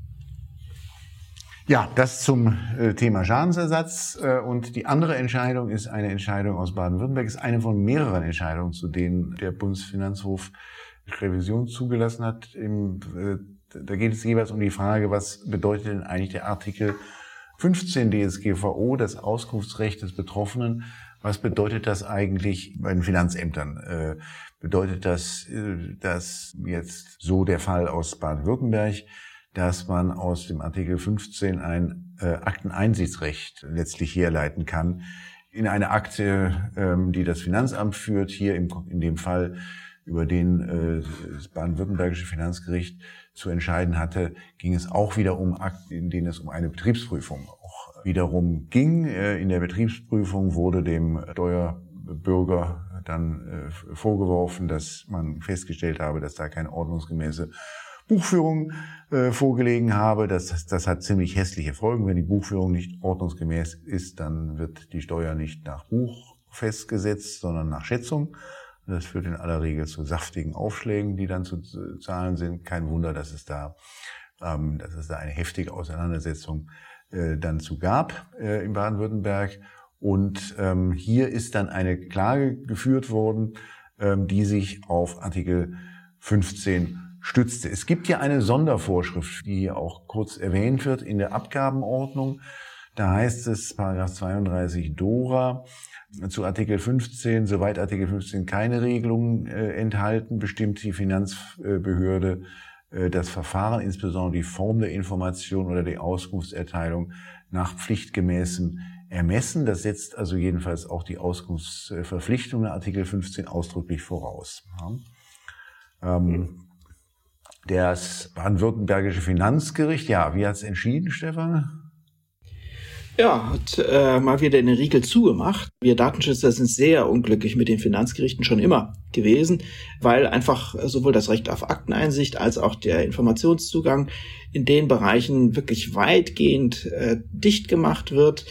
Ja, das zum äh, Thema Schadensersatz. Äh, und die andere Entscheidung ist eine Entscheidung aus Baden-Württemberg, ist eine von mehreren Entscheidungen, zu denen der Bundesfinanzhof Revision zugelassen hat. Äh, da geht es jeweils um die Frage, was bedeutet denn eigentlich der Artikel 15 DSGVO, das Auskunftsrecht des Betroffenen, was bedeutet das eigentlich bei den Finanzämtern? bedeutet das, dass jetzt so der Fall aus Baden-Württemberg, dass man aus dem Artikel 15 ein äh, Akteneinsichtsrecht letztlich herleiten kann in eine Akte, ähm, die das Finanzamt führt, hier im, in dem Fall über den äh, das baden-württembergische Finanzgericht zu entscheiden hatte, ging es auch wieder um Akten, in denen es um eine Betriebsprüfung auch wiederum ging. Äh, in der Betriebsprüfung wurde dem Steuerbürger dann äh, vorgeworfen, dass man festgestellt habe, dass da keine ordnungsgemäße Buchführung äh, vorgelegen habe. Das, das, hat ziemlich hässliche Folgen. Wenn die Buchführung nicht ordnungsgemäß ist, dann wird die Steuer nicht nach Buch festgesetzt, sondern nach Schätzung. Das führt in aller Regel zu saftigen Aufschlägen, die dann zu zahlen sind. Kein Wunder, dass es da, ähm, dass es da eine heftige Auseinandersetzung äh, dann zu gab äh, in Baden-Württemberg. Und ähm, hier ist dann eine Klage geführt worden, ähm, die sich auf Artikel 15 stützte. Es gibt ja eine Sondervorschrift, die hier auch kurz erwähnt wird in der Abgabenordnung. Da heißt es, Paragraph 32 Dora, zu Artikel 15, soweit Artikel 15 keine Regelungen äh, enthalten, bestimmt die Finanzbehörde äh, das Verfahren, insbesondere die Form der Information oder die Auskunftserteilung nach pflichtgemäßem Ermessen. Das setzt also jedenfalls auch die Auskunftsverpflichtung nach Artikel 15 ausdrücklich voraus. Ja. Ähm, das baden-württembergische Finanzgericht, ja, wie hat es entschieden, Stefan? Ja, hat äh, mal wieder den Riegel zugemacht. Wir Datenschützer sind sehr unglücklich mit den Finanzgerichten schon immer gewesen, weil einfach sowohl das Recht auf Akteneinsicht als auch der Informationszugang in den Bereichen wirklich weitgehend äh, dicht gemacht wird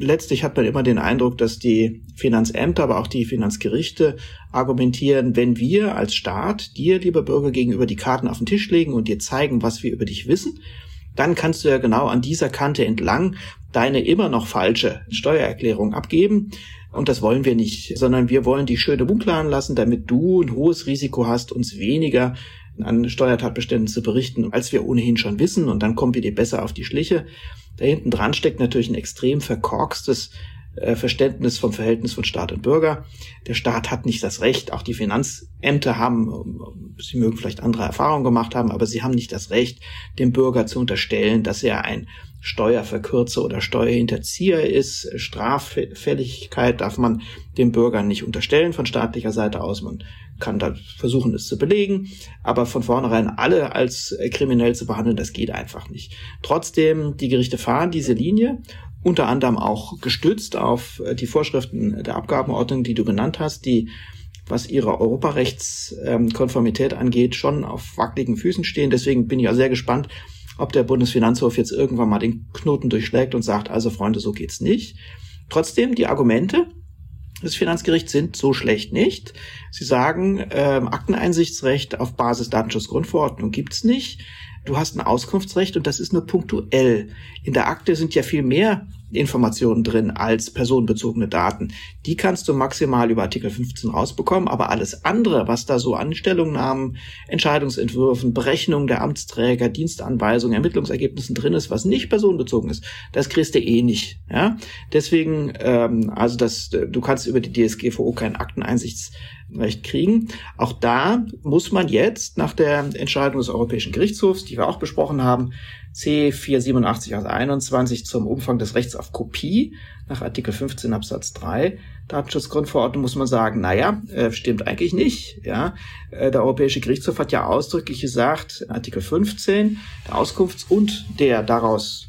letztlich hat man immer den Eindruck, dass die Finanzämter, aber auch die Finanzgerichte argumentieren, wenn wir als Staat dir, lieber Bürger, gegenüber die Karten auf den Tisch legen und dir zeigen, was wir über dich wissen, dann kannst du ja genau an dieser Kante entlang deine immer noch falsche Steuererklärung abgeben. Und das wollen wir nicht, sondern wir wollen die schöne unklaren lassen, damit du ein hohes Risiko hast, uns weniger an Steuertatbeständen zu berichten, als wir ohnehin schon wissen. Und dann kommen wir dir besser auf die Schliche. Da hinten dran steckt natürlich ein extrem verkorkstes äh, Verständnis vom Verhältnis von Staat und Bürger. Der Staat hat nicht das Recht, auch die Finanzämter haben, sie mögen vielleicht andere Erfahrungen gemacht haben, aber sie haben nicht das Recht, dem Bürger zu unterstellen, dass er ein Steuerverkürzer oder Steuerhinterzieher ist. Straffälligkeit darf man dem Bürger nicht unterstellen von staatlicher Seite aus. Man kann da versuchen, es zu belegen, aber von vornherein alle als kriminell zu behandeln, das geht einfach nicht. Trotzdem, die Gerichte fahren diese Linie unter anderem auch gestützt auf die Vorschriften der Abgabenordnung, die du genannt hast, die was ihre Europarechtskonformität angeht, schon auf wackeligen Füßen stehen. Deswegen bin ich ja sehr gespannt, ob der Bundesfinanzhof jetzt irgendwann mal den Knoten durchschlägt und sagt, also Freunde, so geht's nicht. Trotzdem, die Argumente des Finanzgerichts sind so schlecht nicht. Sie sagen, ähm, Akteneinsichtsrecht auf Basis Datenschutzgrundverordnung gibt's nicht. Du hast ein Auskunftsrecht und das ist nur punktuell. In der Akte sind ja viel mehr Informationen drin als personenbezogene Daten. Die kannst du maximal über Artikel 15 rausbekommen, aber alles andere, was da so an Stellungnahmen, Entscheidungsentwürfen, Berechnungen der Amtsträger, Dienstanweisungen, Ermittlungsergebnissen drin ist, was nicht personenbezogen ist, das kriegst du eh nicht. Ja? Deswegen, ähm, also das, du kannst über die DSGVO kein Akteneinsichtsrecht kriegen. Auch da muss man jetzt nach der Entscheidung des Europäischen Gerichtshofs, die wir auch besprochen haben, C487 aus 21 zum Umfang des Rechts auf Kopie nach Artikel 15 Absatz 3 Datenschutzgrundverordnung muss man sagen, naja, äh, stimmt eigentlich nicht. Ja, äh, Der Europäische Gerichtshof hat ja ausdrücklich gesagt, Artikel 15, der Auskunfts- und der daraus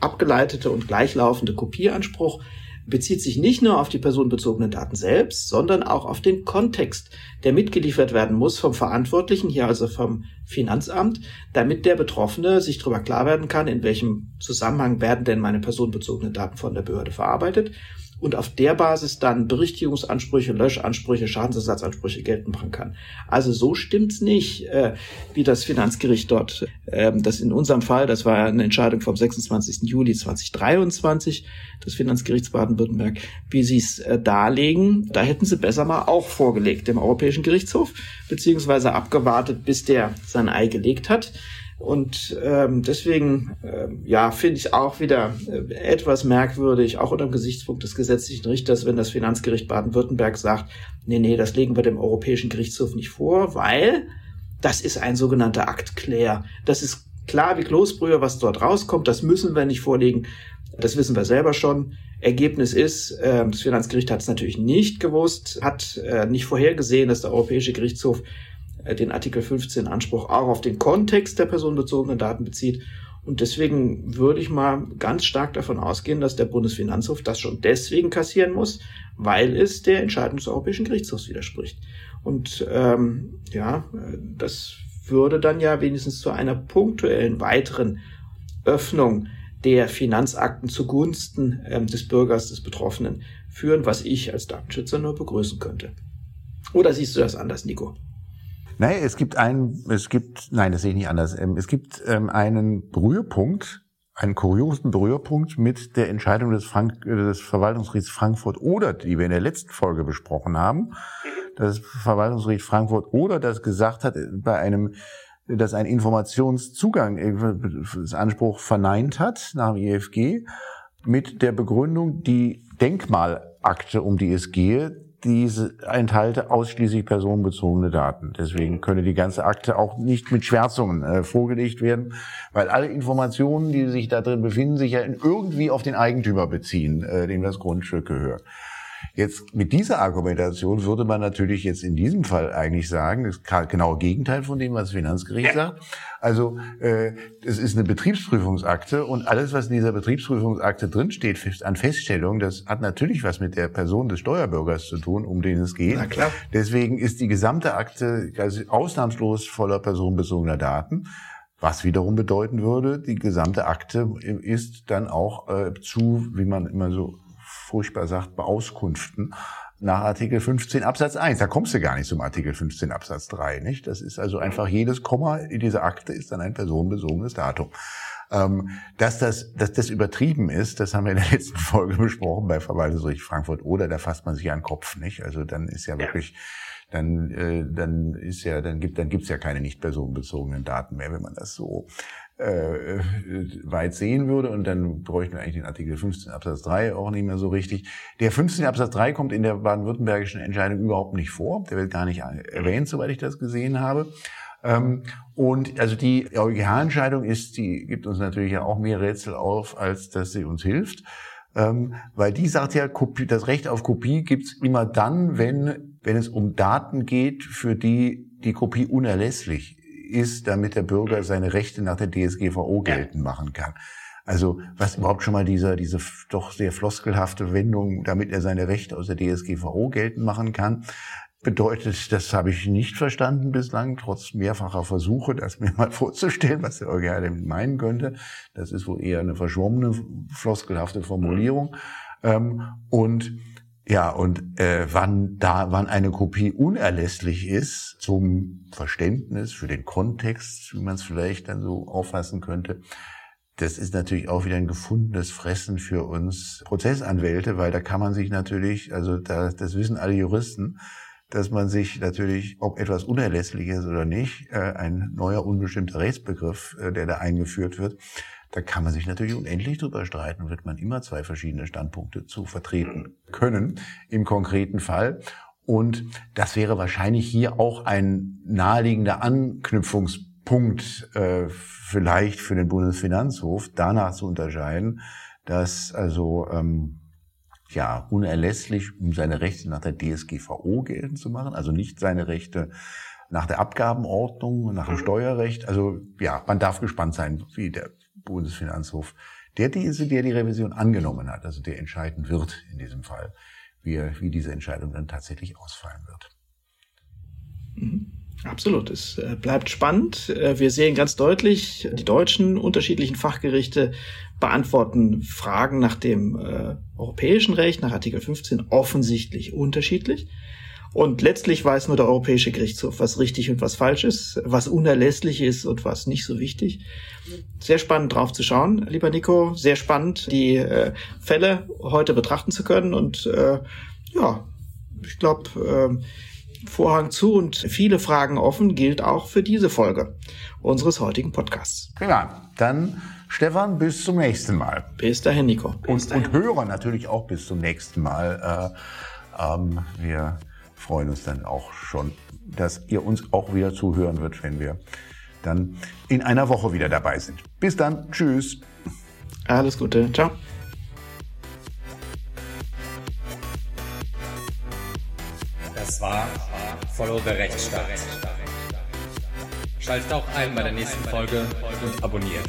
abgeleitete und gleichlaufende Kopieanspruch bezieht sich nicht nur auf die personenbezogenen Daten selbst, sondern auch auf den Kontext, der mitgeliefert werden muss vom Verantwortlichen, hier also vom Finanzamt, damit der Betroffene sich darüber klar werden kann, in welchem Zusammenhang werden denn meine personenbezogenen Daten von der Behörde verarbeitet und auf der Basis dann Berichtigungsansprüche, Löschansprüche, Schadensersatzansprüche geltend machen kann. Also so stimmt's nicht, äh, wie das Finanzgericht dort, äh, das in unserem Fall, das war eine Entscheidung vom 26. Juli 2023 des Finanzgerichts Baden-Württemberg, wie sie es äh, darlegen. Da hätten sie besser mal auch vorgelegt dem Europäischen Gerichtshof, beziehungsweise abgewartet, bis der sein Ei gelegt hat. Und ähm, deswegen, ähm, ja, finde ich auch wieder äh, etwas merkwürdig, auch unter dem Gesichtspunkt des gesetzlichen Richters, wenn das Finanzgericht Baden-Württemberg sagt, nee, nee, das legen wir dem Europäischen Gerichtshof nicht vor, weil das ist ein sogenannter Aktklär. Das ist klar wie Kloßbrühe, was dort rauskommt, das müssen wir nicht vorlegen. Das wissen wir selber schon. Ergebnis ist, äh, das Finanzgericht hat es natürlich nicht gewusst, hat äh, nicht vorhergesehen, dass der Europäische Gerichtshof äh, den Artikel 15 Anspruch auch auf den Kontext der personenbezogenen Daten bezieht. Und deswegen würde ich mal ganz stark davon ausgehen, dass der Bundesfinanzhof das schon deswegen kassieren muss, weil es der Entscheidung des Europäischen Gerichtshofs widerspricht. Und ähm, ja, das würde dann ja wenigstens zu einer punktuellen weiteren Öffnung der Finanzakten zugunsten ähm, des Bürgers, des Betroffenen führen, was ich als Datenschützer nur begrüßen könnte. Oder siehst du das anders, Nico? Nein, es gibt einen, es gibt, nein, das sehe ich nicht anders. Ähm, es gibt ähm, einen Berührpunkt, einen kuriosen Berührpunkt mit der Entscheidung des, Frank des Verwaltungsgerichts Frankfurt oder, die wir in der letzten Folge besprochen haben. Das Verwaltungsgericht Frankfurt oder das gesagt hat, bei einem, dass ein Informationszugang, das Anspruch verneint hat nach dem IFG mit der Begründung, die Denkmalakte, um die es gehe, diese enthalte ausschließlich personenbezogene Daten. Deswegen könne die ganze Akte auch nicht mit Schwärzungen äh, vorgelegt werden, weil alle Informationen, die sich da drin befinden, sich ja irgendwie auf den Eigentümer beziehen, äh, dem das Grundstück gehört. Jetzt mit dieser Argumentation würde man natürlich jetzt in diesem Fall eigentlich sagen, das ist genau Gegenteil von dem, was das Finanzgericht sagt. Also äh, es ist eine Betriebsprüfungsakte und alles, was in dieser Betriebsprüfungsakte drinsteht an Feststellung, das hat natürlich was mit der Person des Steuerbürgers zu tun, um den es geht. Na klar. Deswegen ist die gesamte Akte also ausnahmslos voller personenbezogener Daten. Was wiederum bedeuten würde, die gesamte Akte ist dann auch äh, zu, wie man immer so furchtbar sagt, Beauskunften nach Artikel 15 Absatz 1. Da kommst du gar nicht zum Artikel 15 Absatz 3, nicht? Das ist also einfach jedes Komma in dieser Akte ist dann ein personenbezogenes Datum. Ähm, dass das, dass das übertrieben ist, das haben wir in der letzten *laughs* Folge besprochen bei Verwaltungsgericht Frankfurt oder da fasst man sich an den Kopf, nicht? Also dann ist ja wirklich, dann, äh, dann ist ja, dann gibt, dann gibt's ja keine nicht personenbezogenen Daten mehr, wenn man das so äh, weit sehen würde und dann bräuchten wir eigentlich den Artikel 15 Absatz 3 auch nicht mehr so richtig. Der 15 Absatz 3 kommt in der baden-württembergischen Entscheidung überhaupt nicht vor. Der wird gar nicht erwähnt, soweit ich das gesehen habe. Ähm, und also die EuGH-Entscheidung ist, die gibt uns natürlich ja auch mehr Rätsel auf, als dass sie uns hilft. Ähm, weil die sagt ja, Kopie, das Recht auf Kopie gibt's immer dann, wenn, wenn es um Daten geht, für die die Kopie unerlässlich ist, damit der Bürger seine Rechte nach der DSGVO geltend machen kann. Also was überhaupt schon mal dieser, diese doch sehr floskelhafte Wendung, damit er seine Rechte aus der DSGVO geltend machen kann, bedeutet, das habe ich nicht verstanden bislang, trotz mehrfacher Versuche, das mir *laughs* mal vorzustellen, was der EuGH damit meinen könnte. Das ist wohl eher eine verschwommene, floskelhafte Formulierung. Ähm, und ja, und äh, wann da, wann eine Kopie unerlässlich ist zum Verständnis für den Kontext, wie man es vielleicht dann so auffassen könnte, das ist natürlich auch wieder ein gefundenes Fressen für uns Prozessanwälte, weil da kann man sich natürlich, also da, das wissen alle Juristen, dass man sich natürlich, ob etwas unerlässlich ist oder nicht, äh, ein neuer unbestimmter Rechtsbegriff, äh, der da eingeführt wird, da kann man sich natürlich unendlich drüber streiten, wird man immer zwei verschiedene Standpunkte zu vertreten können im konkreten Fall. Und das wäre wahrscheinlich hier auch ein naheliegender Anknüpfungspunkt äh, vielleicht für den Bundesfinanzhof, danach zu unterscheiden, dass also ähm, ja unerlässlich, um seine Rechte nach der DSGVO geltend zu machen, also nicht seine Rechte nach der Abgabenordnung, nach dem Steuerrecht. Also ja, man darf gespannt sein, wie der Bundesfinanzhof, der diese, der die Revision angenommen hat, also der entscheiden wird in diesem Fall, wie, wie diese Entscheidung dann tatsächlich ausfallen wird. Mhm. Absolut. Es äh, bleibt spannend. Äh, wir sehen ganz deutlich, die deutschen unterschiedlichen Fachgerichte beantworten Fragen nach dem äh, europäischen Recht, nach Artikel 15 offensichtlich unterschiedlich. Und letztlich weiß nur der Europäische Gerichtshof, was richtig und was falsch ist, was unerlässlich ist und was nicht so wichtig. Sehr spannend drauf zu schauen, lieber Nico. Sehr spannend, die äh, Fälle heute betrachten zu können. Und äh, ja, ich glaube, äh, Vorhang zu und viele Fragen offen gilt auch für diese Folge unseres heutigen Podcasts. Prima. Dann Stefan, bis zum nächsten Mal. Bis dahin, Nico. Bis und, dahin. und Hörer natürlich auch bis zum nächsten Mal. Äh, ähm, wir freuen uns dann auch schon, dass ihr uns auch wieder zuhören wird, wenn wir dann in einer Woche wieder dabei sind. Bis dann. Tschüss. Alles Gute. Ciao. Das war Follow the Rechtsstaat. Schaltet auch ein bei der nächsten Folge und abonniert.